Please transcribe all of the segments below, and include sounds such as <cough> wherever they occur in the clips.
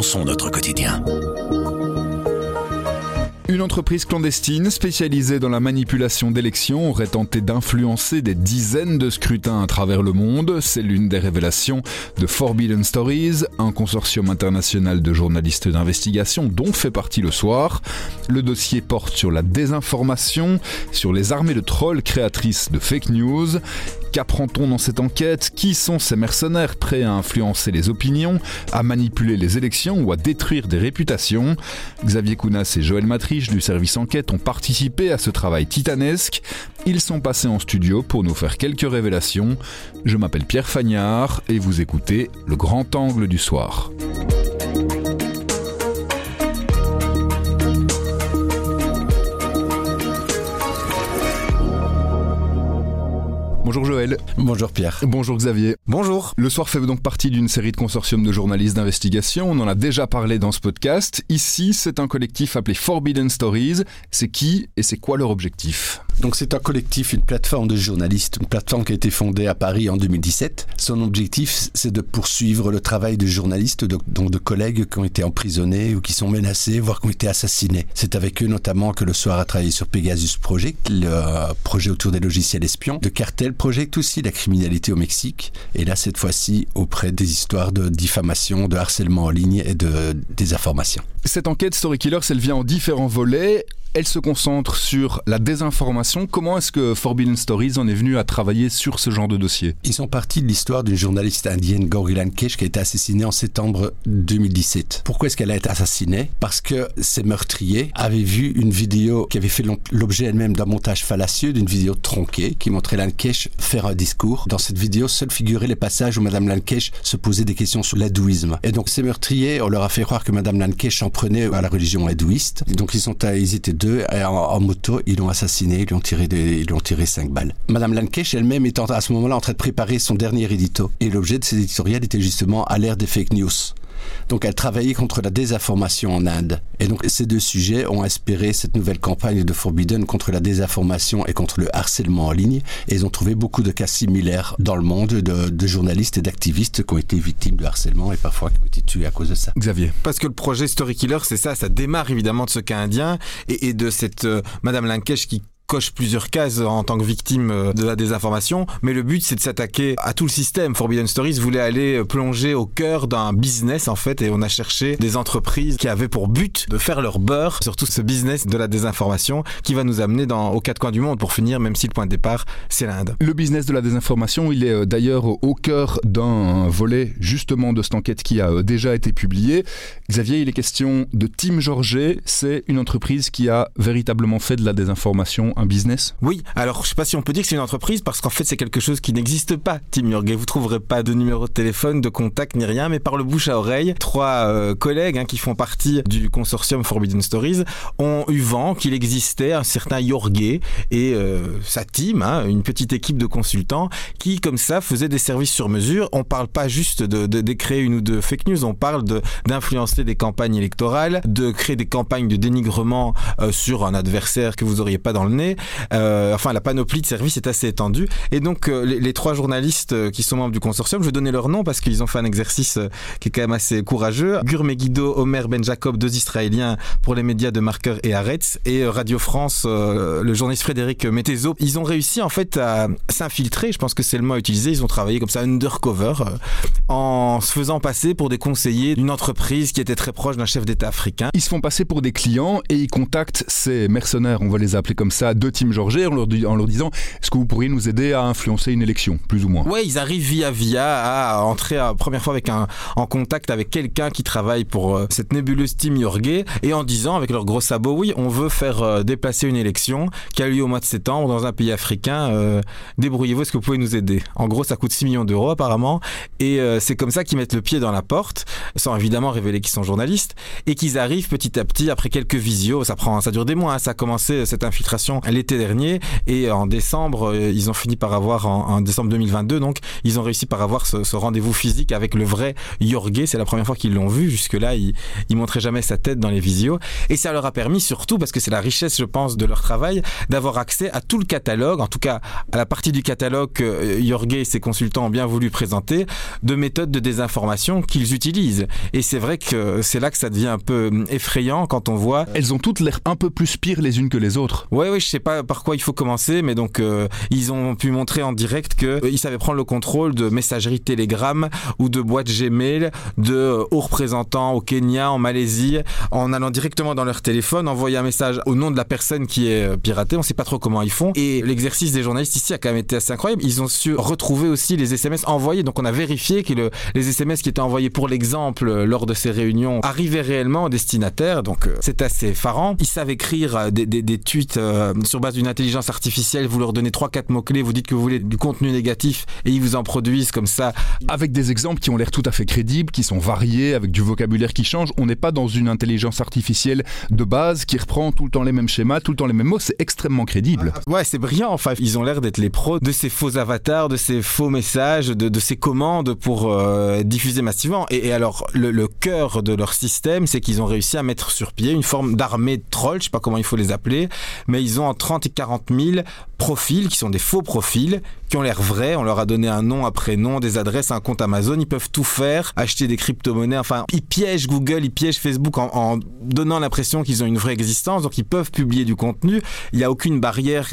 notre quotidien. Une entreprise clandestine spécialisée dans la manipulation d'élections aurait tenté d'influencer des dizaines de scrutins à travers le monde. C'est l'une des révélations de Forbidden Stories, un consortium international de journalistes d'investigation dont fait partie le soir. Le dossier porte sur la désinformation, sur les armées de trolls créatrices de fake news. Qu'apprend-on dans cette enquête? Qui sont ces mercenaires prêts à influencer les opinions, à manipuler les élections ou à détruire des réputations? Xavier Kounas et Joël Matriche du service enquête ont participé à ce travail titanesque. Ils sont passés en studio pour nous faire quelques révélations. Je m'appelle Pierre Fagnard et vous écoutez Le Grand Angle du Soir. Bonjour Pierre. Bonjour Xavier. Bonjour. Le soir fait donc partie d'une série de consortiums de journalistes d'investigation. On en a déjà parlé dans ce podcast. Ici, c'est un collectif appelé Forbidden Stories. C'est qui et c'est quoi leur objectif? Donc c'est un collectif, une plateforme de journalistes, une plateforme qui a été fondée à Paris en 2017. Son objectif, c'est de poursuivre le travail de journalistes, donc de collègues qui ont été emprisonnés ou qui sont menacés, voire qui ont été assassinés. C'est avec eux notamment que le soir a travaillé sur Pegasus Project, le projet autour des logiciels espions, de Cartel Project aussi, la criminalité au Mexique, et là cette fois-ci auprès des histoires de diffamation, de harcèlement en ligne et de désinformation. Cette enquête Story Killers, elle vient en différents volets. Elle se concentre sur la désinformation. Comment est-ce que Forbidden Stories en est venu à travailler sur ce genre de dossier? Ils sont partis de l'histoire d'une journaliste indienne, Gauri Lankesh, qui a été assassinée en septembre 2017. Pourquoi est-ce qu'elle a été assassinée? Parce que ces meurtriers avaient vu une vidéo qui avait fait l'objet elle-même d'un montage fallacieux, d'une vidéo tronquée, qui montrait Lankesh faire un discours. Dans cette vidéo, seuls figuraient les passages où Madame Lankesh se posait des questions sur l'hindouisme. Et donc ces meurtriers, on leur a fait croire que Madame Lankesh en prenait à la religion hindouiste. Et donc ils, sont, étaient deux en, en, moto, ils l'ont assassiné, ils lui ont tiré, des, ils lui tiré cinq balles. Madame Lankesh elle-même étant à ce moment-là en train de préparer son dernier édito. Et l'objet de cet éditorial était justement à l'ère des fake news. Donc elle travaillait contre la désinformation en Inde. Et donc ces deux sujets ont inspiré cette nouvelle campagne de Forbidden contre la désinformation et contre le harcèlement en ligne. Et ils ont trouvé beaucoup de cas similaires dans le monde de, de journalistes et d'activistes qui ont été victimes de harcèlement et parfois qui ont été tués à cause de ça. Xavier. Parce que le projet Story Killer, c'est ça, ça démarre évidemment de ce cas indien et, et de cette euh, Madame Lankesh qui coche plusieurs cases en tant que victime de la désinformation, mais le but c'est de s'attaquer à tout le système. Forbidden Stories voulait aller plonger au cœur d'un business en fait et on a cherché des entreprises qui avaient pour but de faire leur beurre sur tout ce business de la désinformation qui va nous amener dans, aux quatre coins du monde pour finir, même si le point de départ c'est l'Inde. Le business de la désinformation, il est d'ailleurs au cœur d'un volet justement de cette enquête qui a déjà été publiée. Xavier, il est question de Team Georget, c'est une entreprise qui a véritablement fait de la désinformation un business Oui, alors je sais pas si on peut dire que c'est une entreprise parce qu'en fait c'est quelque chose qui n'existe pas, Team Yorgay. Vous trouverez pas de numéro de téléphone, de contact ni rien, mais par le bouche à oreille, trois euh, collègues hein, qui font partie du consortium Forbidden Stories ont eu vent qu'il existait un certain Yorgay et euh, sa team, hein, une petite équipe de consultants qui comme ça faisaient des services sur mesure. On parle pas juste de, de, de créer une ou deux fake news, on parle d'influencer des campagnes électorales, de créer des campagnes de dénigrement euh, sur un adversaire que vous auriez pas dans le nez, euh, enfin, la panoplie de services est assez étendue. Et donc, euh, les, trois journalistes euh, qui sont membres du consortium, je vais donner leur nom parce qu'ils ont fait un exercice qui est quand même assez courageux. Gur Megiddo, Omer Ben Jacob, deux Israéliens pour les médias de Marker et Aretz, et Radio France, le journaliste Frédéric Mettezo. Ils ont réussi en fait à s'infiltrer, je pense que c'est le mot utilisé, ils ont travaillé comme ça undercover, en se faisant passer pour des conseillers d'une entreprise qui était très proche d'un chef d'État africain. Ils se font passer pour des clients et ils contactent ces mercenaires, on va les appeler comme ça, de Team Georget en leur, disant est-ce que vous pourriez nous aider à influencer une élection, plus ou moins? Ouais, ils arrivent via via à entrer à première fois avec un, en contact avec quelqu'un qui travaille pour euh, cette nébuleuse Team Yorgay et en disant avec leur gros sabot oui, on veut faire euh, déplacer une élection qui a lieu au mois de septembre dans un pays africain. Euh, Débrouillez-vous, est-ce que vous pouvez nous aider? En gros, ça coûte 6 millions d'euros apparemment et c'est comme ça qu'ils mettent le pied dans la porte sans évidemment révéler qu'ils sont journalistes et qu'ils arrivent petit à petit après quelques visios, ça prend ça dure des mois, hein, ça a commencé cette infiltration l'été dernier et en décembre, euh, ils ont fini par avoir en, décembre 2022, donc ils ont réussi par avoir ce, rendez-vous physique avec le vrai Jorge. C'est la première fois qu'ils l'ont vu. Jusque-là, ils, ils montraient jamais sa tête dans les visios et ça leur a permis surtout parce que c'est la richesse, je pense, de leur travail, d'avoir accès à tout le catalogue, en tout cas à la partie du catalogue que Jorge et ses consultants ont bien voulu présenter, de méthodes de désinformation qu'ils utilisent. Et c'est vrai que c'est là que ça devient un peu hum, effrayant quand on voit. Elles ont toutes l'air un peu plus pires les unes que les autres. Oui, oui, je sais pas par quoi il faut commencer, mais donc euh, ils ont pu montrer en direct qu'ils euh, savaient prendre le contrôle de messagerie Telegram ou de boîte Gmail de euh, hauts représentants au Kenya, en Malaisie, en allant directement dans leur téléphone, envoyer un message au nom de la personne qui est piratée. On sait pas trop comment ils font. Et l'exercice des journalistes ici a quand même été assez incroyable. Ils ont su retrouver aussi les SMS envoyés. Donc on a vérifié que le, les SMS qui étaient envoyés pour l'exemple lors de ces réunions arrivaient réellement au destinataire. Donc c'est assez effarant. Ils savent écrire des, des, des tweets sur base d'une intelligence artificielle. Vous leur donnez 3-4 mots-clés, vous dites que vous voulez du contenu négatif et ils vous en produisent comme ça. Avec des exemples qui ont l'air tout à fait crédibles, qui sont variés, avec du vocabulaire qui change. On n'est pas dans une intelligence artificielle de base qui reprend tout le temps les mêmes schémas, tout le temps les mêmes mots. C'est extrêmement crédible. Ah, ouais, c'est brillant. Enfin, ils ont l'air d'être les pros de ces faux avatars, de ces faux messages, de, ces commandes pour euh, diffuser massivement. Et, alors, le, cœur de leur système, c'est qu'ils ont réussi à mettre sur pied une forme d'armée de trolls, je sais pas comment il faut les appeler, mais ils ont 30 et 40 000 profils qui sont des faux profils qui ont l'air vrais. On leur a donné un nom, un prénom, des adresses, un compte Amazon. Ils peuvent tout faire, acheter des crypto-monnaies. Enfin, ils piègent Google, ils piègent Facebook en, donnant l'impression qu'ils ont une vraie existence. Donc, ils peuvent publier du contenu. Il n'y a aucune barrière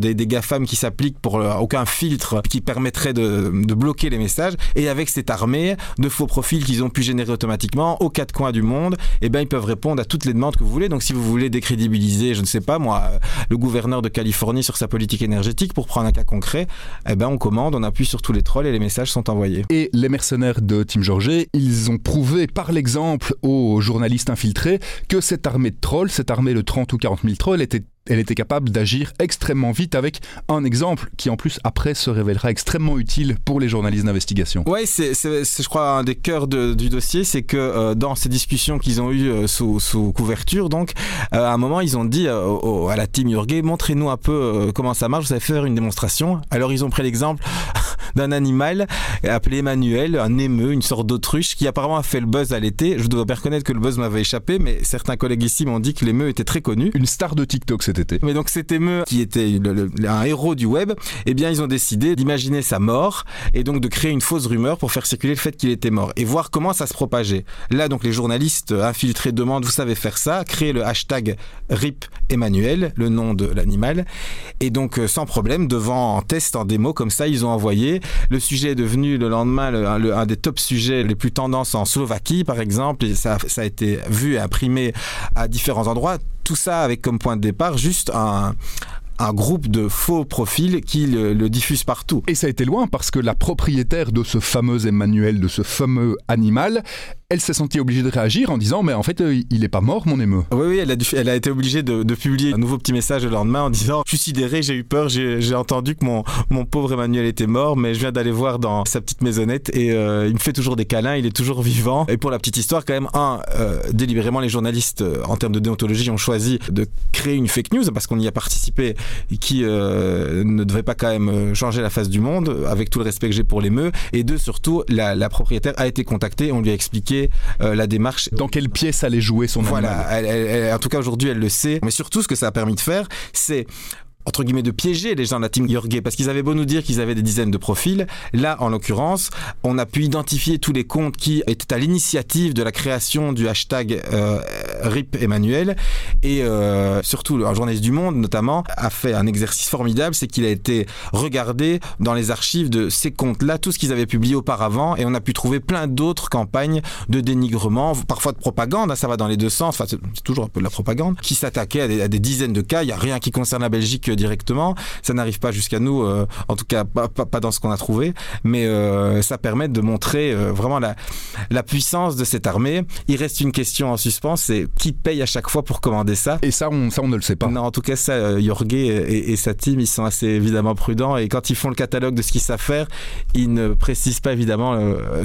des, des GAFAM qui s'applique pour aucun filtre qui permettrait de, bloquer les messages. Et avec cette armée de faux profils qu'ils ont pu générer automatiquement aux quatre coins du monde, eh ben, ils peuvent répondre à toutes les demandes que vous voulez. Donc, si vous voulez décrédibiliser, je ne sais pas moi, le gouverneur de Californie sur sa politique énergétique, pour prendre un cas concret, eh ben on commande, on appuie sur tous les trolls et les messages sont envoyés. Et les mercenaires de Tim Georget, ils ont prouvé par l'exemple aux journalistes infiltrés que cette armée de trolls, cette armée de 30 ou 40 000 trolls était elle était capable d'agir extrêmement vite avec un exemple qui en plus après se révélera extrêmement utile pour les journalistes d'investigation. Oui, c'est je crois un des cœurs du dossier, c'est que euh, dans ces discussions qu'ils ont eues euh, sous, couverture, donc euh, à un moment ils ont dit à la team Jurgé, montrez-nous un peu comment ça marche, vous savez faire une démonstration. Alors ils ont pris l'exemple d'un animal appelé Emmanuel, un émeu, une sorte d'autruche qui apparemment a fait le buzz à l'été. Je dois bien reconnaître que le buzz m'avait échappé, mais certains collègues ici m'ont dit que l'émeu était très connu. Une star de TikTok cet été. Mais donc cet émeu qui était un héros du web, eh bien ils ont décidé d'imaginer sa mort et donc de créer une fausse rumeur pour faire circuler le fait qu'il était mort et voir comment ça se propageait. Là donc les journalistes infiltrés demandent vous savez faire ça, créer le hashtag RIP Emmanuel, le nom de l'animal et donc euh, sans problème devant en test en démo comme ça ils ont envoyé le sujet est devenu le lendemain un des top sujets les plus tendances en Slovaquie, par exemple. Et ça, a été vu et imprimé à différents endroits. Tout ça avec comme point de départ juste un, un groupe de faux profils qui le, le, diffuse partout. Et ça a été loin parce que la propriétaire de ce fameux Emmanuel, de ce fameux animal, elle s'est sentie obligée de réagir en disant mais en fait euh, il est pas mort mon émeu. Oui oui elle a, été obligée de, publier un nouveau petit message le lendemain en disant je suis sidéré j'ai eu peur j'ai entendu que mon, mon pauvre Emmanuel était mort mais je viens d'aller voir dans sa petite maisonnette et euh, il me fait toujours des câlins il est toujours vivant et pour la petite histoire quand même un euh, délibérément les journalistes en termes de déontologie ont choisi de créer une fake news parce qu'on y a participé qui ne devait pas quand même changer la face du monde avec tout le respect que j'ai pour l'émeu et deux surtout la propriétaire a été contactée on lui a expliqué euh, la démarche. Dans quelle pièce allait jouer son voilà, en tout cas aujourd'hui elle le sait. Mais surtout ce que ça a permis de faire, c'est entre guillemets de piéger les gens de la team Jorge parce qu'ils avaient beau nous dire qu'ils avaient des dizaines de profils là en l'occurrence on a pu identifier tous les comptes qui étaient à l'initiative de la création du hashtag euh, RIP Emmanuel. Et euh, surtout un journaliste du Monde notamment a fait un exercice formidable c'est qu'il a été regardé dans les archives de ces comptes là tout ce qu'ils avaient publié auparavant et on a pu trouver plein d'autres campagnes de dénigrement parfois de propagande hein, ça va dans les deux sens enfin c'est toujours un peu de la propagande qui s'attaquait à, à, des dizaines de cas. Il y a rien qui concerne la Belgique directement. Ça n'arrive pas jusqu'à nous, en tout cas pas, pas, dans ce qu'on a trouvé, mais ça permet de montrer vraiment la, la puissance de cette armée. Il reste une question en suspens, c'est qui paye à chaque fois pour commander ça? Et ça, on, ça, on ne le sait pas. Non, en tout cas, ça, Jorge et, et, sa team, ils sont assez évidemment prudents et quand ils font le catalogue de ce qu'ils savent faire, ils ne précisent pas évidemment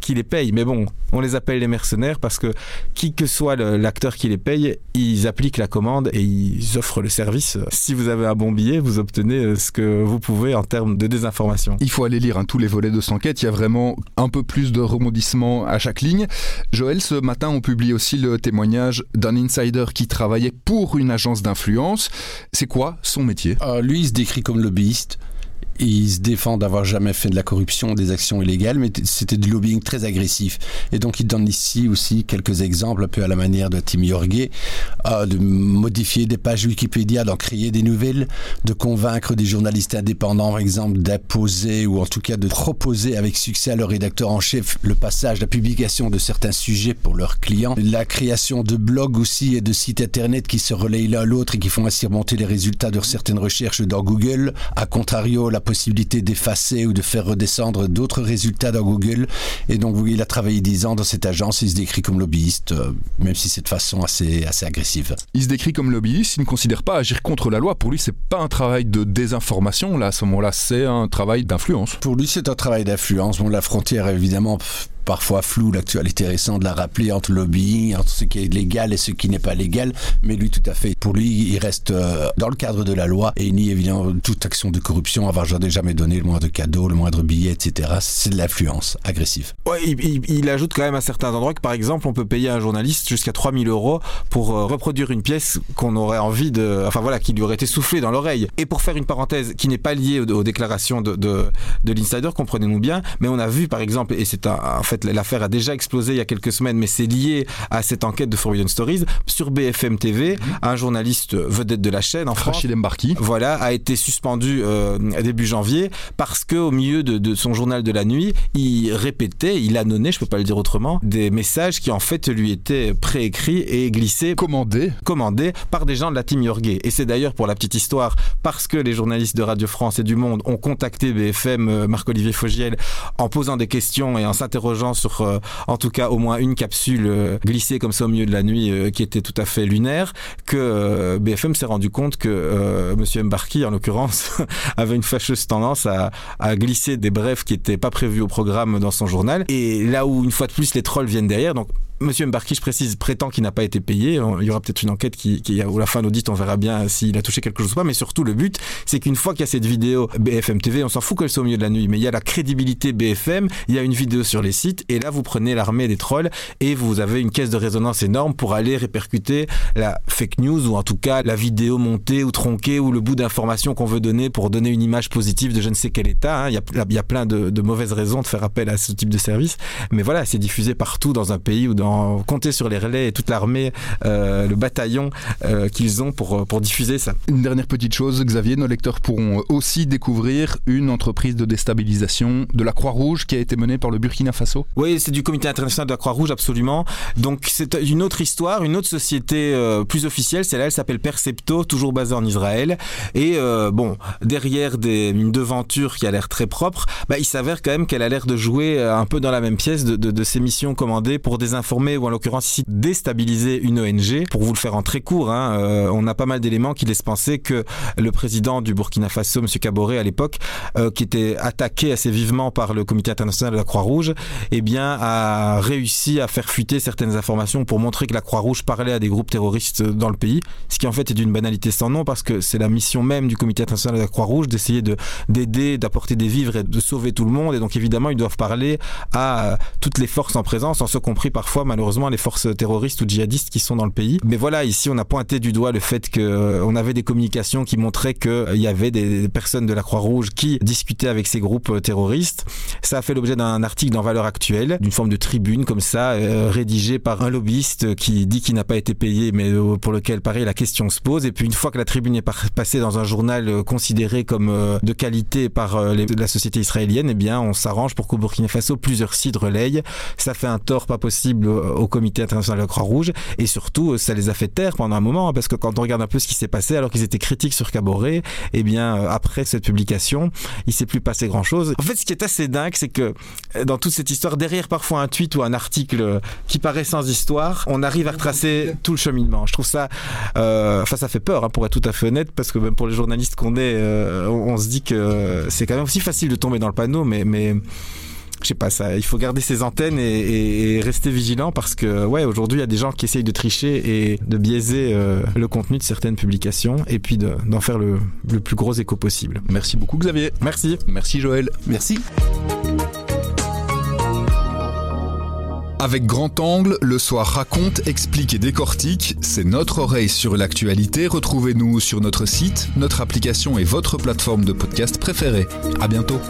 qui les paye. Mais bon, on les appelle les mercenaires parce que qui que soit l'acteur qui les paye, ils appliquent la commande et ils offrent le service. Si vous avez un bon billet, vous obtenez euh, ce que vous pouvez en termes de désinformation. Il faut aller lire hein, tous les volets de cette enquête. Il y a vraiment un peu plus de rebondissements à chaque ligne. Joël, ce matin, on publie aussi le témoignage d'un insider qui travaillait pour une agence d'influence. C'est quoi son métier? Euh, Lui, il se décrit comme lobbyiste. Il se défend d'avoir jamais fait de la corruption, des actions illégales, mais c'était du lobbying très agressif. Et donc il donne ici aussi quelques exemples, un peu à la manière de Tim Jorge, euh, de modifier des pages Wikipédia, d'en créer des nouvelles, de convaincre des journalistes indépendants, par exemple, d'imposer ou en tout cas de proposer avec succès à leur rédacteur en chef le passage, la publication de certains sujets pour leurs clients, la création de blogs aussi et de sites internet qui se relayent l'un l'autre et qui font ainsi remonter les résultats de certaines recherches dans Google. À contrario, possibilité d'effacer ou de faire redescendre d'autres résultats dans Google. Et donc, il a travaillé 10 ans dans cette agence. Il se décrit comme lobbyiste, euh, même si c'est de façon assez, assez agressive. Il se décrit comme lobbyiste. Il ne considère pas agir contre la loi. Pour lui, c'est pas un travail de désinformation. Là, à ce moment-là, c'est un travail d'influence. Pour lui, c'est un travail d'influence. Bon, la frontière, évidemment, parfois flou, l'actualité récente de la rappeler entre lobbying, entre ce qui est légal et ce qui n'est pas légal, mais lui tout à fait. Pour lui, il reste euh, dans le cadre de la loi et il nie évidemment toute action de corruption, avoir jamais donné le moindre cadeau, le moindre billet, etc. C'est de l'influence agressive. Ouais, il, ajoute quand même à certains endroits que par exemple on peut payer un journaliste jusqu'à 3000 euros pour euh, reproduire une pièce qu'on aurait envie de... Enfin voilà, qui lui aurait été soufflée dans l'oreille. Et pour faire une parenthèse qui n'est pas liée aux, déclarations de, de, de l'insider, comprenez-nous bien, mais on a vu par exemple, et c'est un fait, l'affaire a déjà explosé il y a quelques semaines, mais c'est lié à cette enquête de Forbidden Stories. Sur BFM TV, mhm. un journaliste vedette de la chaîne en France, voilà, a été suspendu euh, début janvier parce que au milieu de, son journal de la nuit, il répétait, il annonnait, je peux pas le dire autrement, des messages qui en fait lui étaient préécrits et glissés, commandés, commandés par des gens de la team Yorgue. Et c'est d'ailleurs pour la petite histoire parce que les journalistes de Radio France et du Monde ont contacté BFM, euh, Marc-Olivier Fogiel, en posant des questions et en s'interrogeant sur euh, en tout cas au moins une capsule euh, glissée comme ça au milieu de la nuit euh, qui était tout à fait lunaire que BFM s'est rendu compte que monsieur Mbarki en l'occurrence <laughs> avait une fâcheuse tendance à, à, glisser des brefs qui n'étaient pas prévus au programme dans son journal. Et là où une fois de plus les trolls viennent derrière donc Monsieur Mbarki, je précise, prétend qu'il n'a pas été payé. Il y aura peut-être une enquête qui, qui ou la fin d'audit, on verra bien s'il a touché quelque chose ou pas. Mais surtout, le but, c'est qu'une fois qu'il y a cette vidéo BFM TV, on s'en fout qu'elle soit au milieu de la nuit, mais il y a la crédibilité BFM, il y a une vidéo sur les sites, et là, vous prenez l'armée des trolls et vous avez une caisse de résonance énorme pour aller répercuter la fake news ou en tout cas la vidéo montée ou tronquée ou le bout d'information qu'on veut donner pour donner une image positive de je ne sais quel état. Hein. Il, y a, plein de mauvaises raisons de faire appel à ce type de service, mais voilà, c'est diffusé partout dans un pays ou dans compter sur les relais et toute l'armée, euh, le bataillon euh, qu'ils ont pour, pour diffuser ça. Une dernière petite chose, Xavier, nos lecteurs pourront aussi découvrir une entreprise de déstabilisation de la Croix-Rouge qui a été menée par le Burkina Faso. Oui, c'est du Comité international de la Croix-Rouge, absolument. Donc c'est une autre histoire, une autre société euh, plus officielle, celle-là, elle s'appelle Percepto, toujours basée en Israël. Et bon, derrière des, une devanture qui a l'air très propre, bah, il s'avère quand même qu'elle a l'air de jouer un peu dans la même pièce de, de, de ces missions commandées pour désinformer ou en l'occurrence ici déstabiliser une ONG. Pour vous le faire en très court, hein, euh, on a pas mal d'éléments qui laissent penser que le président du Burkina Faso, M. Kaboré à l'époque, euh, qui était attaqué assez vivement par le Comité international de la Croix-Rouge, eh bien a réussi à faire fuiter certaines informations pour montrer que la Croix-Rouge parlait à des groupes terroristes dans le pays, ce qui en fait est d'une banalité sans nom parce que c'est la mission même du Comité international de la Croix-Rouge d'essayer de d'aider, d'apporter des vivres et de sauver tout le monde et donc évidemment ils doivent parler à toutes les forces en présence, en ce compris parfois malheureusement les forces terroristes ou djihadistes qui sont dans le pays. Mais voilà, ici, on a pointé du doigt le fait qu'on euh, avait des communications qui montraient qu'il euh, y avait des personnes de la Croix-Rouge qui discutaient avec ces groupes euh, terroristes. Ça a fait l'objet d'un article dans Valeurs Actuelles, d'une forme de tribune comme ça, rédigée par un lobbyiste qui dit qu'il n'a pas été payé, mais pour lequel, pareil, la question se pose. Et puis, une fois que la tribune est passée dans un journal considéré comme de qualité par la société israélienne, eh bien, on s'arrange pour qu'au Burkina Faso, plusieurs sites relayent. Ça fait un tort pas possible au, Comité international de la Croix-Rouge. Et surtout, ça les a fait taire pendant un moment, hein, parce que quand on regarde un peu ce qui s'est passé, alors qu'ils étaient critiques sur Caboret, eh bien, euh, après cette publication, il s'est plus passé grand-chose. En fait, ce qui est assez dingue, c'est que euh, dans toute cette histoire, derrière parfois un tweet ou un article qui paraît sans histoire, on arrive à retracer tout le cheminement. Je trouve ça, euh, enfin, ça fait peur, hein, pour être tout à fait honnête, parce que même pour les journalistes qu'on est, on, se dit que c'est quand même aussi facile de tomber dans le panneau, mais je sais pas ça, il faut garder ses antennes et, rester vigilant parce que ouais, aujourd'hui il y a des gens qui essayent de tricher et de biaiser euh, le contenu de certaines publications et puis d'en faire le, le plus gros écho possible. Merci beaucoup Xavier. Merci. Merci Joël. Merci. Avec Grand Angle, le soir raconte, explique et décortique. C'est notre oreille sur l'actualité. Retrouvez-nous sur notre site, notre application et votre plateforme de podcast préférée. À bientôt.